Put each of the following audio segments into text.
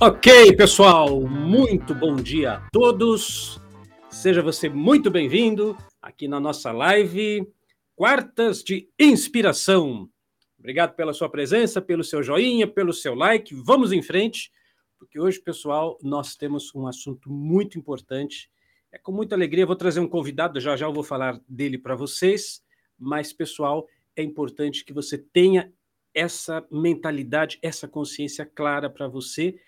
Ok, pessoal, muito bom dia a todos. Seja você muito bem-vindo aqui na nossa live Quartas de Inspiração. Obrigado pela sua presença, pelo seu joinha, pelo seu like. Vamos em frente, porque hoje, pessoal, nós temos um assunto muito importante. É com muita alegria, vou trazer um convidado, já já eu vou falar dele para vocês, mas, pessoal, é importante que você tenha essa mentalidade, essa consciência clara para você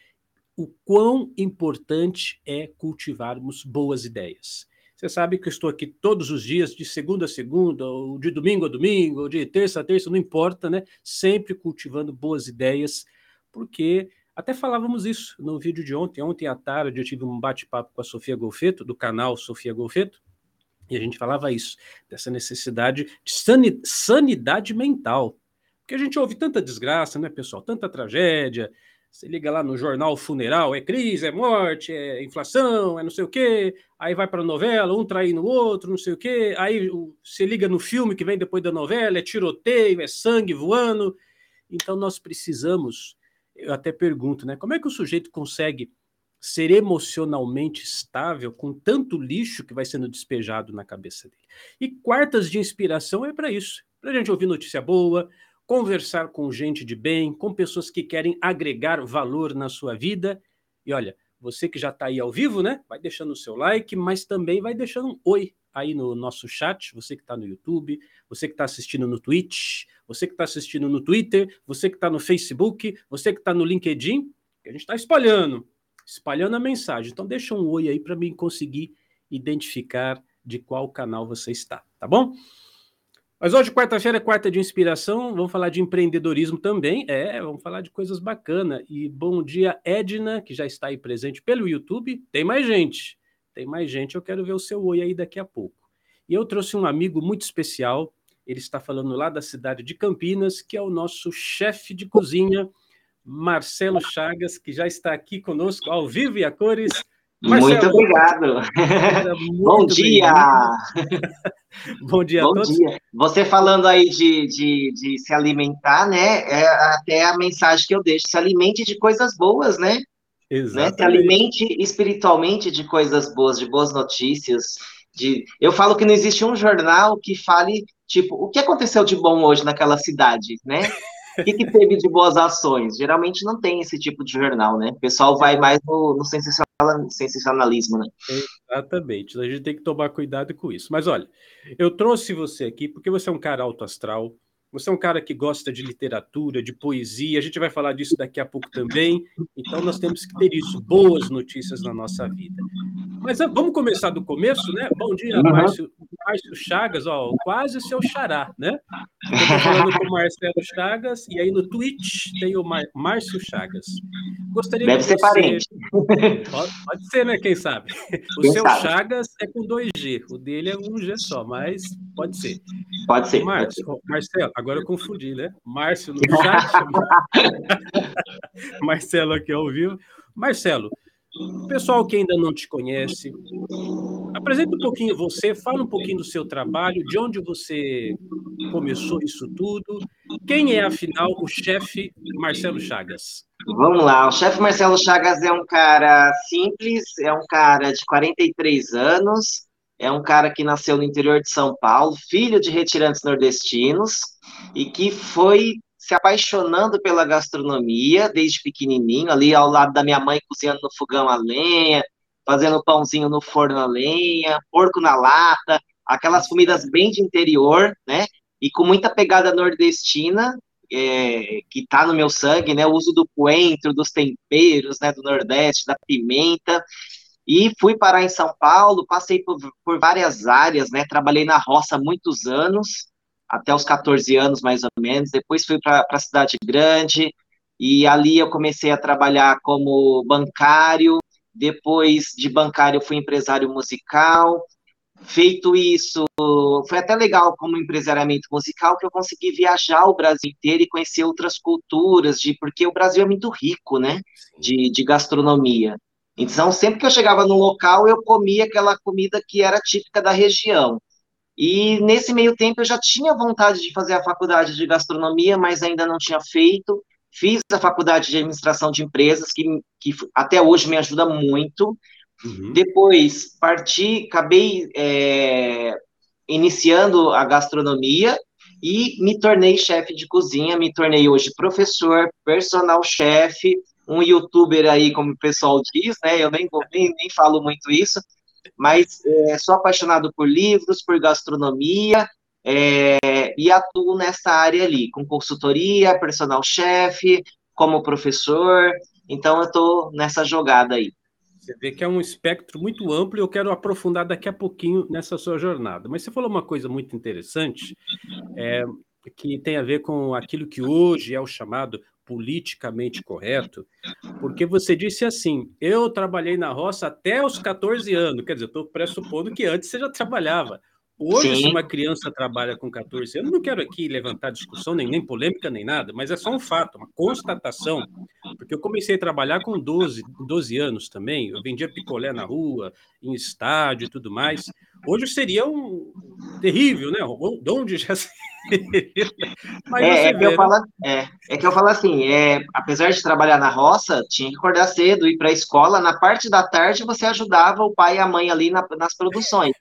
o quão importante é cultivarmos boas ideias. Você sabe que eu estou aqui todos os dias, de segunda a segunda, ou de domingo a domingo, ou de terça a terça, não importa, né? Sempre cultivando boas ideias, porque até falávamos isso no vídeo de ontem. Ontem à tarde eu tive um bate-papo com a Sofia Golfeto, do canal Sofia Golfeto, e a gente falava isso, dessa necessidade de sanidade mental. Porque a gente ouve tanta desgraça, né, pessoal? Tanta tragédia, você liga lá no jornal funeral, é crise, é morte, é inflação, é não sei o quê. Aí vai para a novela, um traindo o outro, não sei o quê. Aí você liga no filme que vem depois da novela, é tiroteio, é sangue voando. Então nós precisamos, eu até pergunto, né? Como é que o sujeito consegue ser emocionalmente estável com tanto lixo que vai sendo despejado na cabeça dele? E quartas de inspiração é para isso, para a gente ouvir notícia boa, conversar com gente de bem, com pessoas que querem agregar valor na sua vida. E olha, você que já está aí ao vivo, né? Vai deixando o seu like, mas também vai deixando um oi aí no nosso chat. Você que está no YouTube, você que está assistindo no Twitch, você que está assistindo no Twitter, você que está no Facebook, você que está no LinkedIn, que a gente está espalhando, espalhando a mensagem. Então deixa um oi aí para mim conseguir identificar de qual canal você está, tá bom? Mas hoje, quarta-feira, é quarta de inspiração, vamos falar de empreendedorismo também. É, vamos falar de coisas bacanas. E bom dia, Edna, que já está aí presente pelo YouTube. Tem mais gente, tem mais gente. Eu quero ver o seu oi aí daqui a pouco. E eu trouxe um amigo muito especial. Ele está falando lá da cidade de Campinas, que é o nosso chefe de cozinha, Marcelo Chagas, que já está aqui conosco ao vivo e a cores. Marcelo, muito obrigado. Muito Bom dia. Bom dia Bom a todos. Dia. Você falando aí de, de, de, se alimentar, né? É até a mensagem que eu deixo. Se alimente de coisas boas, né? Exatamente. Né? Se alimente espiritualmente de coisas boas, de boas notícias. De... Eu falo que não existe um jornal que fale, tipo, o que aconteceu de bom hoje naquela cidade, né? O que, que, teve de boas ações? Geralmente não tem esse tipo de jornal, né? O pessoal vai mais no, no sensacionalismo, né? Exatamente. A gente tem que tomar cuidado com isso. Mas olha, eu trouxe você aqui porque você é um cara alto astral, você é um cara que gosta de literatura, de poesia, a gente vai falar disso daqui a pouco também. Então, nós temos que ter isso, boas notícias na nossa vida. Mas ah, vamos começar do começo, né? Bom dia, uhum. Márcio, Márcio Chagas, ó, quase o seu xará, né? Estou falando com o Marcelo Chagas, e aí no Twitch tem o Mar Márcio Chagas. Gostaria Deve ser você... parente. Pode, pode, ser, né? Quem sabe? O Quem seu sabe? Chagas é com 2G, o dele é um G só, mas pode ser. Pode ser. Márcio, pode ser. Marcelo, agora eu confundi, né? Márcio no chat. Marcelo aqui ao vivo. Marcelo, pessoal que ainda não te conhece, apresenta um pouquinho você, fala um pouquinho do seu trabalho, de onde você começou isso tudo, quem é, afinal, o chefe Marcelo Chagas? Vamos lá, o chefe Marcelo Chagas é um cara simples, é um cara de 43 anos, é um cara que nasceu no interior de São Paulo, filho de retirantes nordestinos, e que foi se apaixonando pela gastronomia desde pequenininho, ali ao lado da minha mãe, cozinhando no fogão a lenha, fazendo pãozinho no forno a lenha, porco na lata, aquelas comidas bem de interior, né? E com muita pegada nordestina, é, que tá no meu sangue, né? O uso do coentro, dos temperos, né? Do Nordeste, da pimenta. E fui parar em São Paulo, passei por, por várias áreas, né? Trabalhei na roça muitos anos, até os 14 anos mais ou menos. Depois fui para a cidade grande e ali eu comecei a trabalhar como bancário. Depois de bancário fui empresário musical. Feito isso, foi até legal como empresariamento musical que eu consegui viajar o Brasil inteiro e conhecer outras culturas, de porque o Brasil é muito rico, né, de, de gastronomia. Então, sempre que eu chegava num local, eu comia aquela comida que era típica da região. E nesse meio tempo eu já tinha vontade de fazer a faculdade de gastronomia, mas ainda não tinha feito. fiz a faculdade de administração de empresas, que, que até hoje me ajuda muito. Uhum. Depois parti, acabei é, iniciando a gastronomia e me tornei chefe de cozinha, me tornei hoje professor, personal chefe, um youtuber aí, como o pessoal diz, né? Eu nem, nem, nem falo muito isso, mas é, sou apaixonado por livros, por gastronomia, é, e atuo nessa área ali, com consultoria, personal chefe, como professor, então eu estou nessa jogada aí. Você vê que é um espectro muito amplo e eu quero aprofundar daqui a pouquinho nessa sua jornada. Mas você falou uma coisa muito interessante, é, que tem a ver com aquilo que hoje é o chamado politicamente correto, porque você disse assim: eu trabalhei na roça até os 14 anos, quer dizer, eu estou pressupondo que antes você já trabalhava. Hoje, Sim. se uma criança trabalha com 14 anos, não quero aqui levantar discussão, nem, nem polêmica, nem nada, mas é só um fato, uma constatação. Porque eu comecei a trabalhar com 12, 12 anos também, eu vendia picolé na rua, em estádio e tudo mais. Hoje seria um terrível, né? De onde já Mas é, é, que eu falo, é, é, que eu falo assim, é, apesar de trabalhar na roça, tinha que acordar cedo, ir para a escola, na parte da tarde você ajudava o pai e a mãe ali na, nas produções.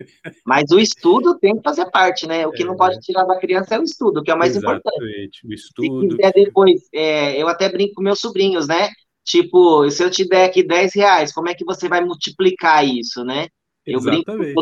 Mas o estudo tem que fazer parte, né? O que é, não pode tirar da criança é o estudo, que é o mais exatamente, importante. O estudo. Se quiser depois, é, eu até brinco com meus sobrinhos, né? Tipo, se eu te der aqui 10 reais, como é que você vai multiplicar isso, né? Eu Exatamente.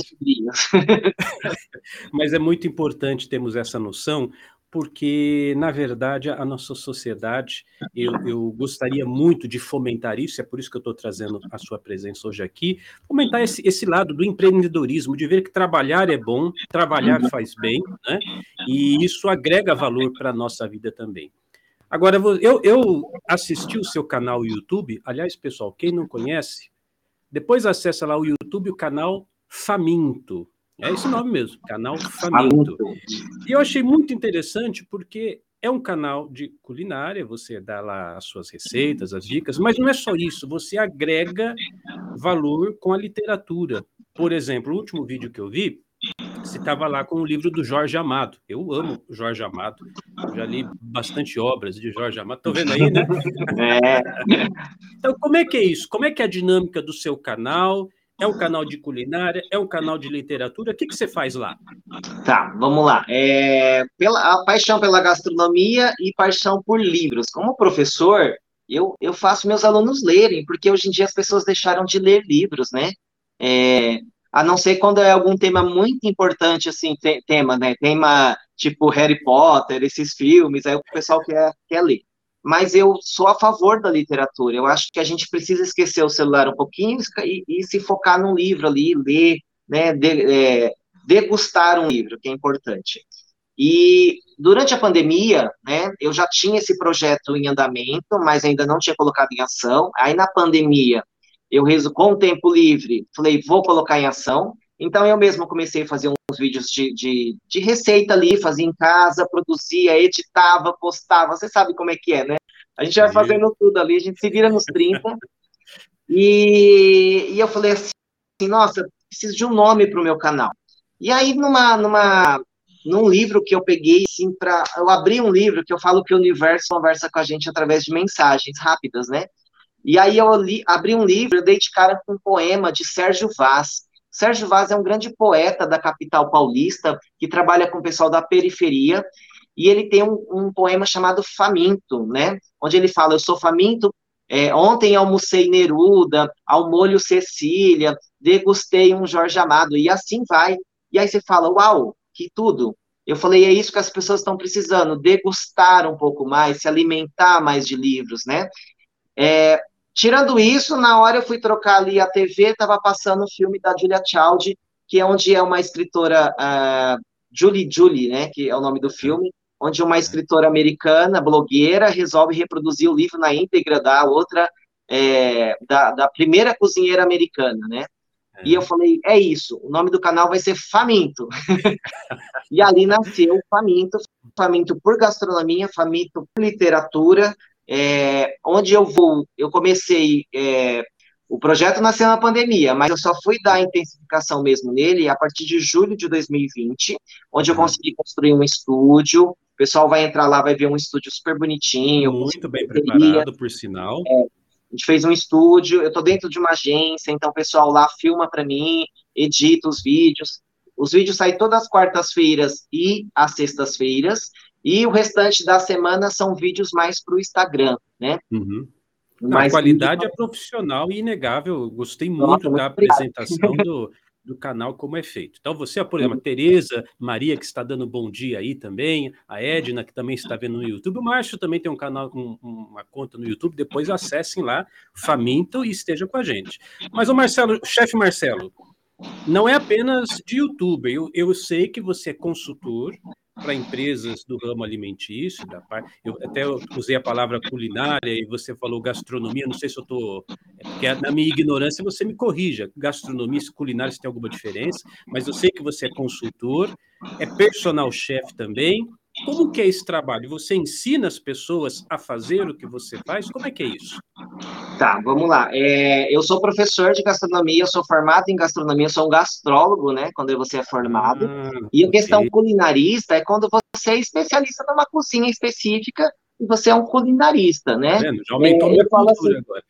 Mas é muito importante termos essa noção, porque, na verdade, a nossa sociedade, eu, eu, gostaria muito de fomentar isso, é por isso que eu estou trazendo a sua presença hoje aqui, fomentar esse, esse lado do empreendedorismo, de ver que trabalhar é bom, trabalhar uhum. faz bem, né? e isso agrega valor para a nossa vida também. Agora, eu, eu assisti o seu canal YouTube, aliás, pessoal, quem não conhece, depois acessa lá o YouTube, o canal Faminto. É esse nome mesmo, canal Faminto. E eu achei muito interessante porque é um canal de culinária, você dá lá as suas receitas, as dicas, mas não é só isso, você agrega valor com a literatura. Por exemplo, o último vídeo que eu vi, você estava lá com o livro do Jorge Amado. Eu amo Jorge Amado. Já li bastante obras de Jorge Amado. Estão vendo aí, né? É. Então, como é que é isso? Como é que é a dinâmica do seu canal? É um canal de culinária? É um canal de literatura? O que, que você faz lá? Tá, vamos lá. É, pela, a paixão pela gastronomia e paixão por livros. Como professor, eu, eu faço meus alunos lerem, porque hoje em dia as pessoas deixaram de ler livros, né? É, a não ser quando é algum tema muito importante, assim, te, tema, né? Tema tipo Harry Potter, esses filmes, aí o pessoal quer, quer ler. Mas eu sou a favor da literatura. Eu acho que a gente precisa esquecer o celular um pouquinho e, e se focar num livro ali, ler, né? De, é, degustar um livro, que é importante. E durante a pandemia, né, eu já tinha esse projeto em andamento, mas ainda não tinha colocado em ação. Aí na pandemia, eu rezo com o tempo livre, falei, vou colocar em ação. Então eu mesmo comecei a fazer uns vídeos de, de, de receita ali, fazia em casa, produzia, editava, postava, você sabe como é que é, né? A gente vai fazendo tudo ali, a gente se vira nos 30. e, e eu falei assim, nossa, preciso de um nome para o meu canal. E aí, numa, numa, num livro que eu peguei, assim, para. Eu abri um livro que eu falo que o universo conversa com a gente através de mensagens rápidas, né? E aí eu li, abri um livro, eu dei de cara com um poema de Sérgio Vaz. Sérgio Vaz é um grande poeta da capital paulista, que trabalha com o pessoal da periferia, e ele tem um, um poema chamado Faminto, né? Onde ele fala, eu sou faminto, é, ontem almocei Neruda, ao molho Cecília, degustei um Jorge Amado, e assim vai. E aí você fala, uau, que tudo. Eu falei, é isso que as pessoas estão precisando, degustar um pouco mais, se alimentar mais de livros, né? É, Tirando isso, na hora eu fui trocar ali a TV, estava passando o filme da Julia Child, que é onde é uma escritora, uh, Julie Julie, né, que é o nome do filme, onde uma escritora americana, blogueira, resolve reproduzir o livro na íntegra da outra, é, da, da primeira cozinheira americana, né? E eu falei, é isso, o nome do canal vai ser Faminto. e ali nasceu Faminto, Faminto por gastronomia, Faminto por literatura, é, onde eu vou, eu comecei é, O projeto nasceu na pandemia, mas eu só fui dar intensificação mesmo nele a partir de julho de 2020, onde eu uhum. consegui construir um estúdio. O pessoal vai entrar lá, vai ver um estúdio super bonitinho. Muito bem preparado, por sinal. É, a gente fez um estúdio, eu estou dentro de uma agência, então o pessoal lá filma para mim, edita os vídeos. Os vídeos saem todas as quartas-feiras e às sextas-feiras, e o restante da semana são vídeos mais para o Instagram, né? Uhum. a qualidade vídeo... é profissional e inegável. Gostei muito Nossa, da apresentação do, do canal, como é feito. Então, você, por exemplo, a Tereza, Maria, que está dando bom dia aí também, a Edna, que também está vendo no YouTube, o Márcio também tem um canal, um, uma conta no YouTube, depois acessem lá, faminto, e esteja com a gente. Mas o Marcelo, chefe Marcelo, não é apenas de YouTube. Eu, eu sei que você é consultor para empresas do ramo alimentício, da parte, eu até usei a palavra culinária e você falou gastronomia, não sei se eu estou, é porque na minha ignorância você me corrija, gastronomia e culinária se tem alguma diferença, mas eu sei que você é consultor, é personal chef também, como que é esse trabalho? Você ensina as pessoas a fazer o que você faz? Como é que é isso? Tá, vamos lá. É, eu sou professor de gastronomia, eu sou formado em gastronomia, sou um gastrólogo, né? Quando você é formado. Ah, e a questão okay. culinarista é quando você é especialista numa cozinha específica e você é um culinarista, né? É, já aumentou é, minha cultura assim, agora.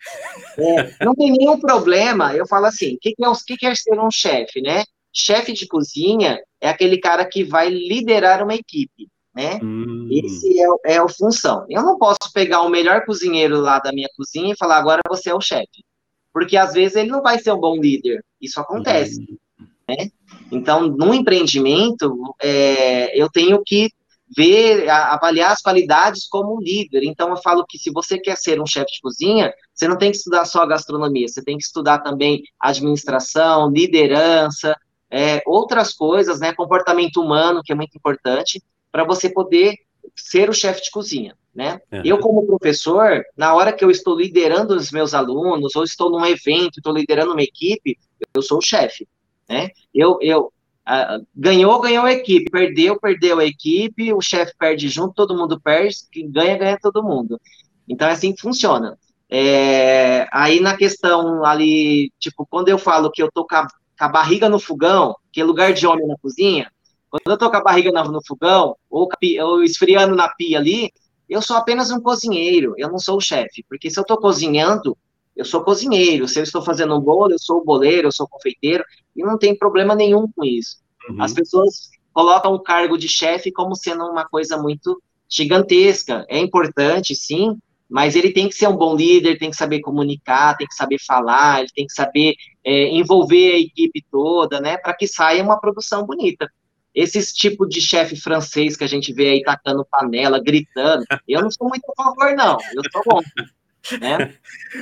É, não tem nenhum problema. Eu falo assim, o que, que, é, que, que é ser um chefe, né? Chefe de cozinha é aquele cara que vai liderar uma equipe né? Hum. Esse é, é a função. Eu não posso pegar o melhor cozinheiro lá da minha cozinha e falar, agora você é o chefe. Porque às vezes ele não vai ser um bom líder. Isso acontece. Hum. Né? Então, no empreendimento, é, eu tenho que ver, avaliar as qualidades como um líder. Então, eu falo que se você quer ser um chefe de cozinha, você não tem que estudar só gastronomia, você tem que estudar também administração, liderança, é, outras coisas, né, comportamento humano, que é muito importante, para você poder ser o chefe de cozinha, né? Uhum. Eu, como professor, na hora que eu estou liderando os meus alunos, ou estou num evento, estou liderando uma equipe, eu sou o chefe, né? Eu, eu uh, ganhou, ganhou a equipe, perdeu, perdeu a equipe, o chefe perde junto, todo mundo perde, quem ganha, ganha todo mundo. Então, é assim que funciona. É, aí, na questão ali, tipo, quando eu falo que eu tô com a, com a barriga no fogão, que é lugar de homem na cozinha, quando eu tô com a barriga no fogão, ou, ou esfriando na pia ali, eu sou apenas um cozinheiro, eu não sou o chefe. Porque se eu estou cozinhando, eu sou cozinheiro. Se eu estou fazendo um bolo, eu sou o boleiro, eu sou o confeiteiro, e não tem problema nenhum com isso. Uhum. As pessoas colocam o cargo de chefe como sendo uma coisa muito gigantesca. É importante, sim, mas ele tem que ser um bom líder, tem que saber comunicar, tem que saber falar, ele tem que saber é, envolver a equipe toda, né, para que saia uma produção bonita. Esses tipo de chefe francês que a gente vê aí tacando panela, gritando, eu não sou muito a favor, não. Eu sou bom. Né?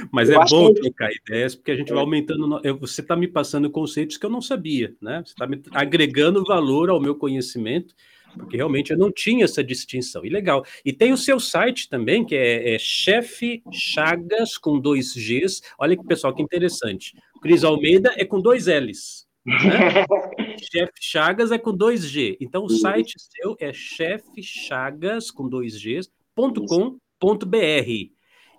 Mas eu é bom que... trocar ideias, porque a gente vai aumentando. Você está me passando conceitos que eu não sabia, né? Você está me agregando valor ao meu conhecimento, porque realmente eu não tinha essa distinção. E legal. E tem o seu site também, que é, é Chefe Chagas com dois Gs. Olha que pessoal, que interessante. Cris Almeida é com dois L's. Né? Chef Chagas é com dois G. Então o site seu é chefchagas com.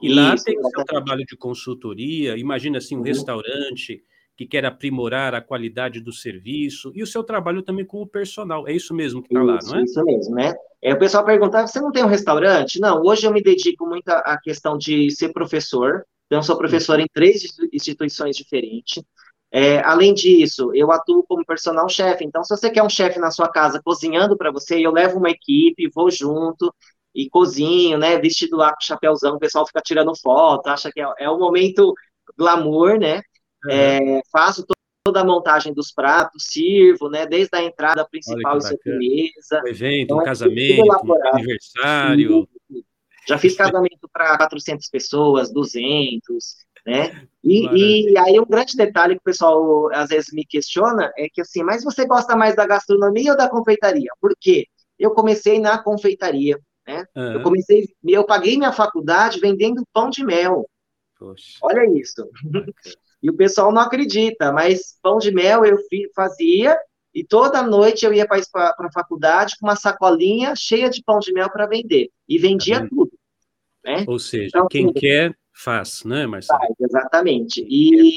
E lá Isso, tem o seu trabalho de consultoria. Imagina assim, um uhum. restaurante que quer aprimorar a qualidade do serviço e o seu trabalho também com o personal. É isso mesmo que está lá, não é? Isso mesmo, né? É, o pessoal pergunta: você não tem um restaurante? Não, hoje eu me dedico muito à questão de ser professor. Então, eu sou professor em três instituições diferentes. É, além disso, eu atuo como personal chefe. Então, se você quer um chefe na sua casa cozinhando para você, eu levo uma equipe, vou junto e cozinho, né? Vestido lá com chapéuzão, o pessoal fica tirando foto, acha que é, é o momento glamour, né? Uhum. É, faço toda a montagem dos pratos, sirvo, né? Desde a entrada principal e sobremesa. Um evento, então, um é casamento, aniversário. Já fiz casamento para 400 pessoas, 200 né? E, e, aí um grande detalhe que o pessoal às vezes me questiona é que assim, mas você gosta mais da gastronomia ou da confeitaria? Por quê? Eu comecei na confeitaria, né? Uhum. Eu comecei, eu paguei minha faculdade vendendo pão de mel. Poxa. Olha isso. e o pessoal não acredita, mas pão de mel eu fazia e toda noite eu ia para a faculdade com uma sacolinha cheia de pão de mel para vender. E vendia uhum. tudo. Né? Ou seja, então, quem assim, quer faz, né, Marcelo? Faz, exatamente. E,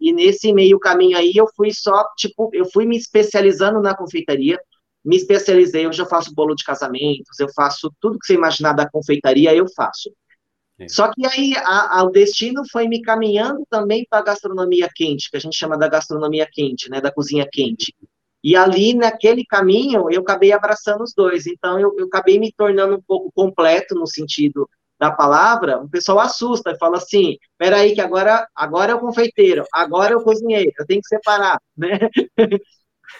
e nesse meio caminho aí eu fui só, tipo, eu fui me especializando na confeitaria, me especializei, hoje eu faço bolo de casamentos, eu faço tudo que você imaginar da confeitaria, eu faço. É. Só que aí a, a, o destino foi me caminhando também para a gastronomia quente, que a gente chama da gastronomia quente, né, da cozinha quente. E ali, naquele caminho, eu acabei abraçando os dois. Então, eu, eu acabei me tornando um pouco completo no sentido da palavra. O pessoal assusta e fala assim: peraí, que agora, agora é o confeiteiro, agora é o cozinheiro, eu tenho que separar, né?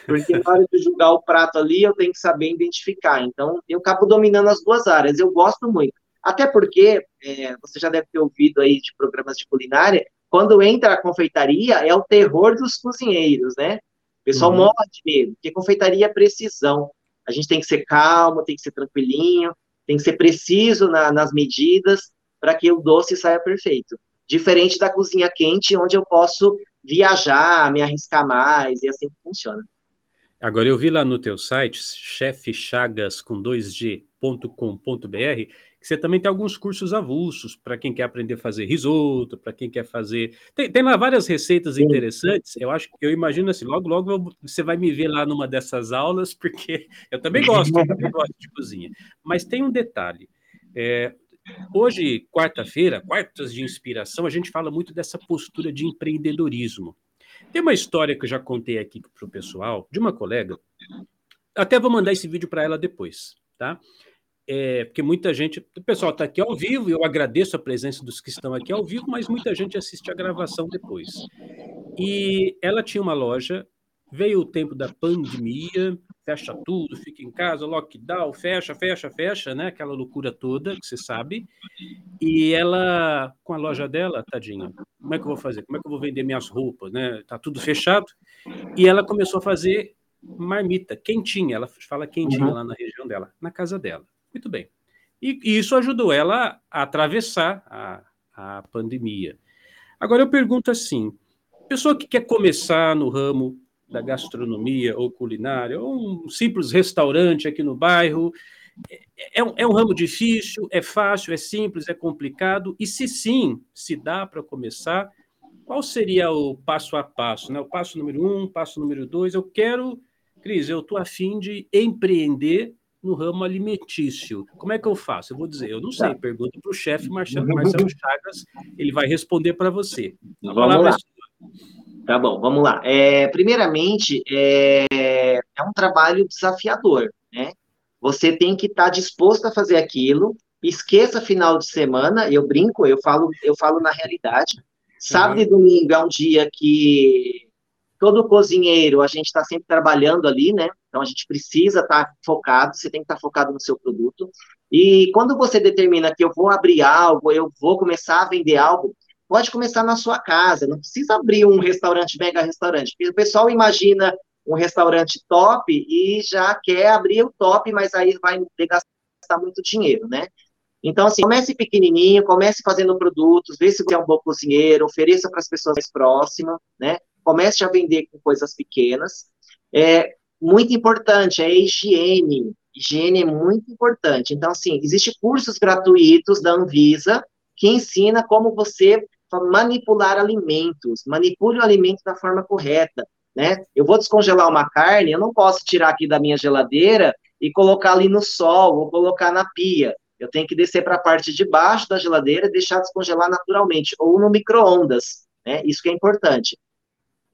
Porque na hora de julgar o prato ali, eu tenho que saber identificar. Então, eu acabo dominando as duas áreas. Eu gosto muito. Até porque, é, você já deve ter ouvido aí de programas de culinária, quando entra a confeitaria, é o terror dos cozinheiros, né? O pessoal uhum. morre de medo, porque confeitaria é precisão. A gente tem que ser calmo, tem que ser tranquilinho, tem que ser preciso na, nas medidas para que o doce saia perfeito. Diferente da cozinha quente, onde eu posso viajar, me arriscar mais, e assim funciona. Agora, eu vi lá no teu site, chefchagas com 2g.com.br, que você também tem alguns cursos avulsos para quem quer aprender a fazer risoto, para quem quer fazer. Tem, tem, lá várias receitas interessantes. Eu acho eu imagino assim, logo, logo você vai me ver lá numa dessas aulas, porque eu também gosto, eu também gosto de cozinha. Mas tem um detalhe. É, hoje, quarta-feira, quartas de inspiração, a gente fala muito dessa postura de empreendedorismo. Tem uma história que eu já contei aqui para o pessoal, de uma colega. Até vou mandar esse vídeo para ela depois, tá? É, porque muita gente, o pessoal está aqui ao vivo, eu agradeço a presença dos que estão aqui ao vivo, mas muita gente assiste a gravação depois. E ela tinha uma loja, veio o tempo da pandemia, fecha tudo, fica em casa, lockdown, fecha, fecha, fecha, né? Aquela loucura toda que você sabe. E ela, com a loja dela, tadinha, como é que eu vou fazer? Como é que eu vou vender minhas roupas, né? Tá tudo fechado. E ela começou a fazer marmita, quentinha, ela fala quentinha uhum. lá na região dela, na casa dela. Muito bem. E, isso ajudou ela a atravessar a, a pandemia. Agora eu pergunto assim: pessoa que quer começar no ramo da gastronomia ou culinária, ou um simples restaurante aqui no bairro, é, é, um, é um ramo difícil, é fácil, é simples, é complicado? E se sim, se dá para começar, qual seria o passo a passo? Né? O passo número um, passo número dois. Eu quero, Cris, eu estou afim de empreender no ramo alimentício. Como é que eu faço? Eu vou dizer, eu não sei, tá. pergunta para o chefe Marcelo, Marcelo Chagas, ele vai responder para você. A vamos lá. É tá bom, vamos lá. É, primeiramente, é, é, um trabalho desafiador, né? Você tem que estar tá disposto a fazer aquilo, esqueça final de semana, eu brinco, eu falo, eu falo na realidade. Sábado uhum. e domingo é um dia que todo cozinheiro, a gente está sempre trabalhando ali, né? Então a gente precisa estar tá focado, você tem que estar tá focado no seu produto. E quando você determina que eu vou abrir algo, eu vou começar a vender algo, pode começar na sua casa, não precisa abrir um restaurante, mega restaurante. O pessoal imagina um restaurante top e já quer abrir o top, mas aí vai gastar muito dinheiro, né? Então, assim, comece pequenininho, comece fazendo produtos, vê se você é um bom cozinheiro, ofereça para as pessoas mais próximas, né? Comece a vender com coisas pequenas. É muito importante, é higiene. Higiene é muito importante. Então, assim, existem cursos gratuitos da Anvisa que ensina como você manipular alimentos, manipule o alimento da forma correta, né? Eu vou descongelar uma carne, eu não posso tirar aqui da minha geladeira e colocar ali no sol ou colocar na pia. Eu tenho que descer para a parte de baixo da geladeira e deixar descongelar naturalmente, ou no micro-ondas, né? Isso que é importante.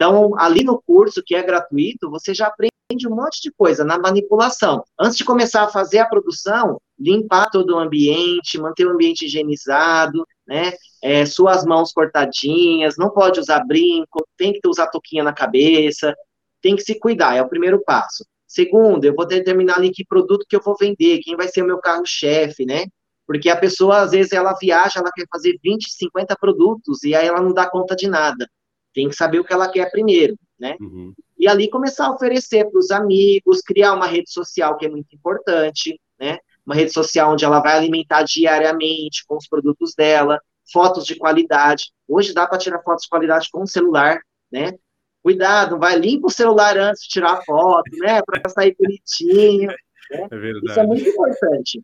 Então, ali no curso, que é gratuito, você já aprende um monte de coisa na manipulação. Antes de começar a fazer a produção, limpar todo o ambiente, manter o ambiente higienizado, né? É, suas mãos cortadinhas, não pode usar brinco, tem que usar toquinha na cabeça, tem que se cuidar, é o primeiro passo. Segundo, eu vou determinar ali que produto que eu vou vender, quem vai ser o meu carro-chefe, né? Porque a pessoa, às vezes, ela viaja, ela quer fazer 20, 50 produtos, e aí ela não dá conta de nada. Tem que saber o que ela quer primeiro, né? Uhum. E ali começar a oferecer para os amigos, criar uma rede social que é muito importante, né? Uma rede social onde ela vai alimentar diariamente com os produtos dela, fotos de qualidade. Hoje dá para tirar fotos de qualidade com o celular, né? Cuidado, vai limpa o celular antes de tirar a foto, né? Para sair bonitinho. Né? É verdade. Isso é muito importante.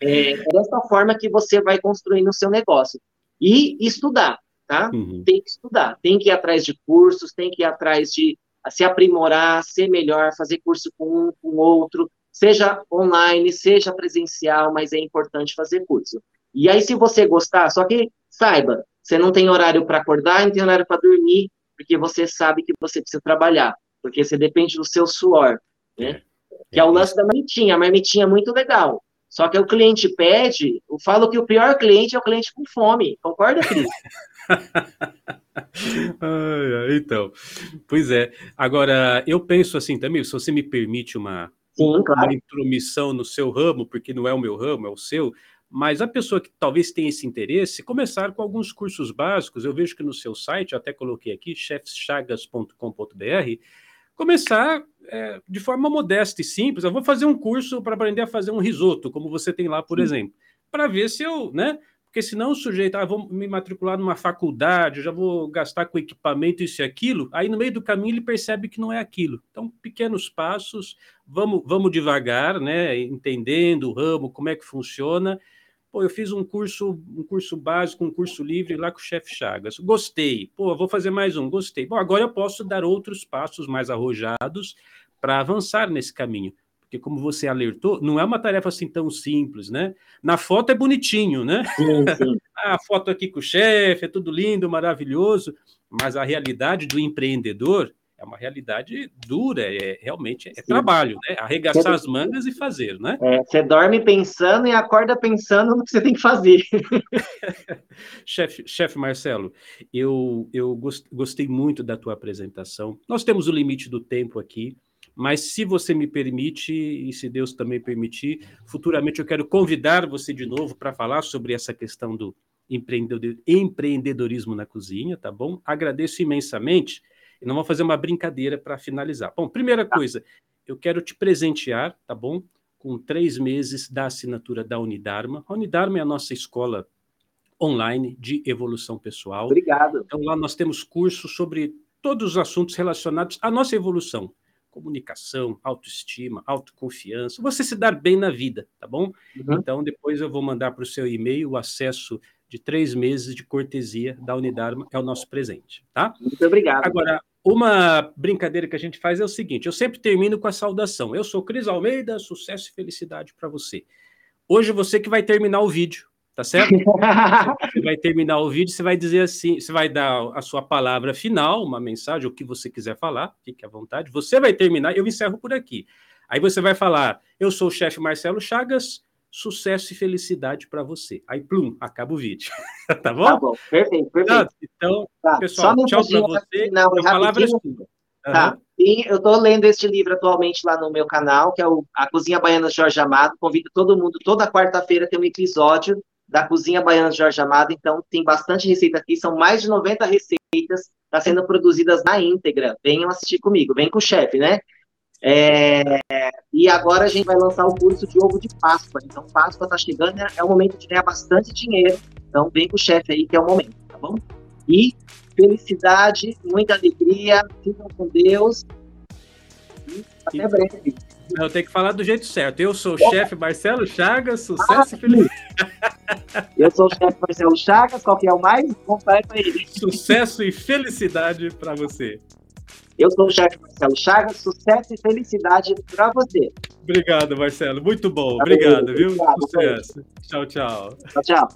É, é dessa forma que você vai construindo o seu negócio. E estudar, tá? Uhum. Tem que estudar, tem que ir atrás de cursos, tem que ir atrás de se aprimorar, ser melhor, fazer curso com um, com outro, seja online, seja presencial, mas é importante fazer curso. E aí, se você gostar, só que saiba, você não tem horário para acordar, não tem horário para dormir, porque você sabe que você precisa trabalhar, porque você depende do seu suor, né? É, que é o lance da marmitinha. A marmitinha é muito legal. Só que o cliente pede, eu falo que o pior cliente é o cliente com fome. Concorda, Cris? então, pois é. Agora, eu penso assim também, se você me permite uma, Sim, claro. uma intromissão no seu ramo, porque não é o meu ramo, é o seu, mas a pessoa que talvez tenha esse interesse, começar com alguns cursos básicos. Eu vejo que no seu site, até coloquei aqui, chefschagas.com.br, começar é, de forma modesta e simples. Eu vou fazer um curso para aprender a fazer um risoto, como você tem lá, por Sim. exemplo, para ver se eu, né? Porque senão o sujeito, ah, vou me matricular numa faculdade, já vou gastar com equipamento, isso e aquilo, aí no meio do caminho ele percebe que não é aquilo. Então, pequenos passos, vamos, vamos devagar, né? Entendendo o ramo, como é que funciona, Pô, eu fiz um curso, um curso básico, um curso livre lá com o chefe Chagas. Gostei. Pô, vou fazer mais um. Gostei. Bom, agora eu posso dar outros passos mais arrojados para avançar nesse caminho. Porque, como você alertou, não é uma tarefa assim tão simples, né? Na foto é bonitinho, né? Sim, sim. a foto aqui com o chefe, é tudo lindo, maravilhoso, mas a realidade do empreendedor é uma realidade dura, é realmente é trabalho, né? Arregaçar você, as mangas e fazer, né? É, você dorme pensando e acorda pensando no que você tem que fazer. chefe, chefe Marcelo, eu, eu gostei muito da tua apresentação. Nós temos o limite do tempo aqui, mas se você me permite, e se Deus também permitir, futuramente eu quero convidar você de novo para falar sobre essa questão do empreendedorismo na cozinha, tá bom? Agradeço imensamente e não vou fazer uma brincadeira para finalizar. Bom, primeira tá. coisa, eu quero te presentear, tá bom? Com três meses da assinatura da Unidarma. A Unidarma é a nossa escola online de evolução pessoal. Obrigado. Então, lá nós temos cursos sobre todos os assuntos relacionados à nossa evolução. Comunicação, autoestima, autoconfiança, você se dar bem na vida, tá bom? Uhum. Então, depois eu vou mandar para o seu e-mail o acesso de três meses de cortesia da Unidarma, é o nosso presente, tá? Muito obrigado. Agora, uma brincadeira que a gente faz é o seguinte: eu sempre termino com a saudação. Eu sou Cris Almeida, sucesso e felicidade para você. Hoje você que vai terminar o vídeo, tá certo? você vai terminar o vídeo, você vai dizer assim, você vai dar a sua palavra final, uma mensagem, o que você quiser falar, fique à vontade. Você vai terminar, eu encerro por aqui. Aí você vai falar: eu sou o chefe Marcelo Chagas, sucesso e felicidade para você. Aí, plum, acaba o vídeo. tá bom? Tá bom, perfeito, perfeito. então, tá. pessoal, tchau para você. Não, a palavra é. Tá. E eu estou lendo este livro atualmente lá no meu canal, que é o A Cozinha Baiana de Jorge Amado. Convido todo mundo, toda quarta-feira tem um episódio da Cozinha Baiana de Jorge Amado. Então, tem bastante receita aqui, são mais de 90 receitas, está sendo produzidas na íntegra. Venham assistir comigo, vem com o chefe, né? É, e agora a gente vai lançar o curso de ovo de Páscoa. Então, Páscoa está chegando, é, é o momento de ganhar bastante dinheiro. Então, vem com o chefe aí, que é o momento, tá bom? E felicidade, muita alegria, fiquem com Deus. E até breve. Eu tenho que falar do jeito certo. Eu sou o chefe Marcelo Chagas, sucesso ah, e felicidade. Eu sou o chefe Marcelo Chagas, qual que é o mais? Contar para ele. Sucesso e felicidade para você. Eu sou o chefe Marcelo Chagas, sucesso e felicidade para você. Obrigado, Marcelo. Muito bom. Tá obrigado, viu? Obrigado, sucesso. Tchau, tchau. Tchau, tchau.